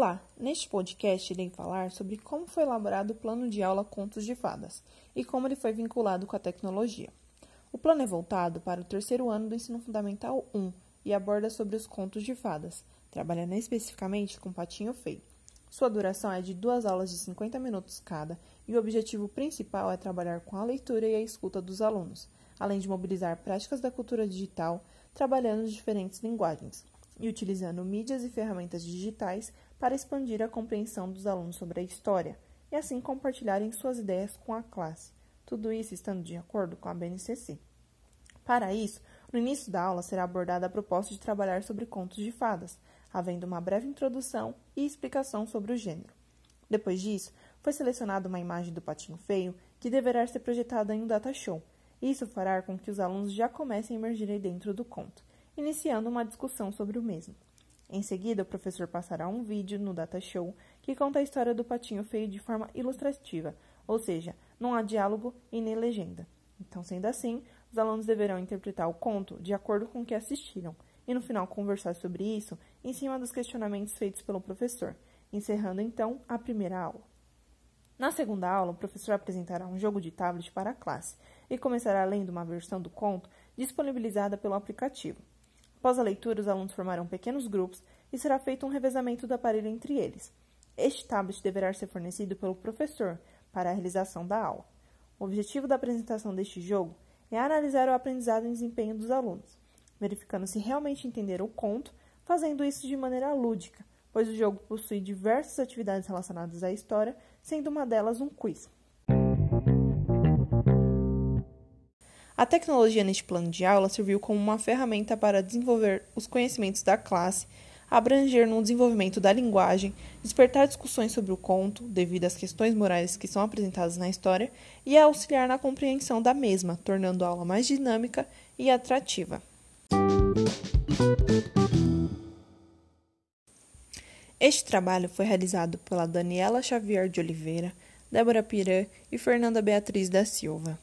Olá, neste podcast irei falar sobre como foi elaborado o plano de aula Contos de Fadas e como ele foi vinculado com a tecnologia. O plano é voltado para o terceiro ano do Ensino Fundamental 1 e aborda sobre os contos de fadas, trabalhando especificamente com Patinho Feio. Sua duração é de duas aulas de 50 minutos cada e o objetivo principal é trabalhar com a leitura e a escuta dos alunos, além de mobilizar práticas da cultura digital, trabalhando diferentes linguagens e utilizando mídias e ferramentas digitais para expandir a compreensão dos alunos sobre a história e assim compartilharem suas ideias com a classe, tudo isso estando de acordo com a BNCC. Para isso, no início da aula será abordada a proposta de trabalhar sobre contos de fadas, havendo uma breve introdução e explicação sobre o gênero. Depois disso, foi selecionada uma imagem do patinho feio que deverá ser projetada em um data show. Isso fará com que os alunos já comecem a emergir dentro do conto iniciando uma discussão sobre o mesmo. Em seguida, o professor passará um vídeo no Data Show que conta a história do patinho feio de forma ilustrativa, ou seja, não há diálogo e nem legenda. Então, sendo assim, os alunos deverão interpretar o conto de acordo com o que assistiram e no final conversar sobre isso em cima dos questionamentos feitos pelo professor, encerrando então a primeira aula. Na segunda aula, o professor apresentará um jogo de tablet para a classe e começará lendo uma versão do conto disponibilizada pelo aplicativo. Após a leitura, os alunos formarão pequenos grupos e será feito um revezamento do aparelho entre eles. Este tablet deverá ser fornecido pelo professor para a realização da aula. O objetivo da apresentação deste jogo é analisar o aprendizado e desempenho dos alunos, verificando se realmente entenderam o conto, fazendo isso de maneira lúdica, pois o jogo possui diversas atividades relacionadas à história, sendo uma delas um quiz. A tecnologia neste plano de aula serviu como uma ferramenta para desenvolver os conhecimentos da classe, abranger no desenvolvimento da linguagem, despertar discussões sobre o conto, devido às questões morais que são apresentadas na história, e auxiliar na compreensão da mesma, tornando a aula mais dinâmica e atrativa. Este trabalho foi realizado pela Daniela Xavier de Oliveira, Débora Pirã e Fernanda Beatriz da Silva.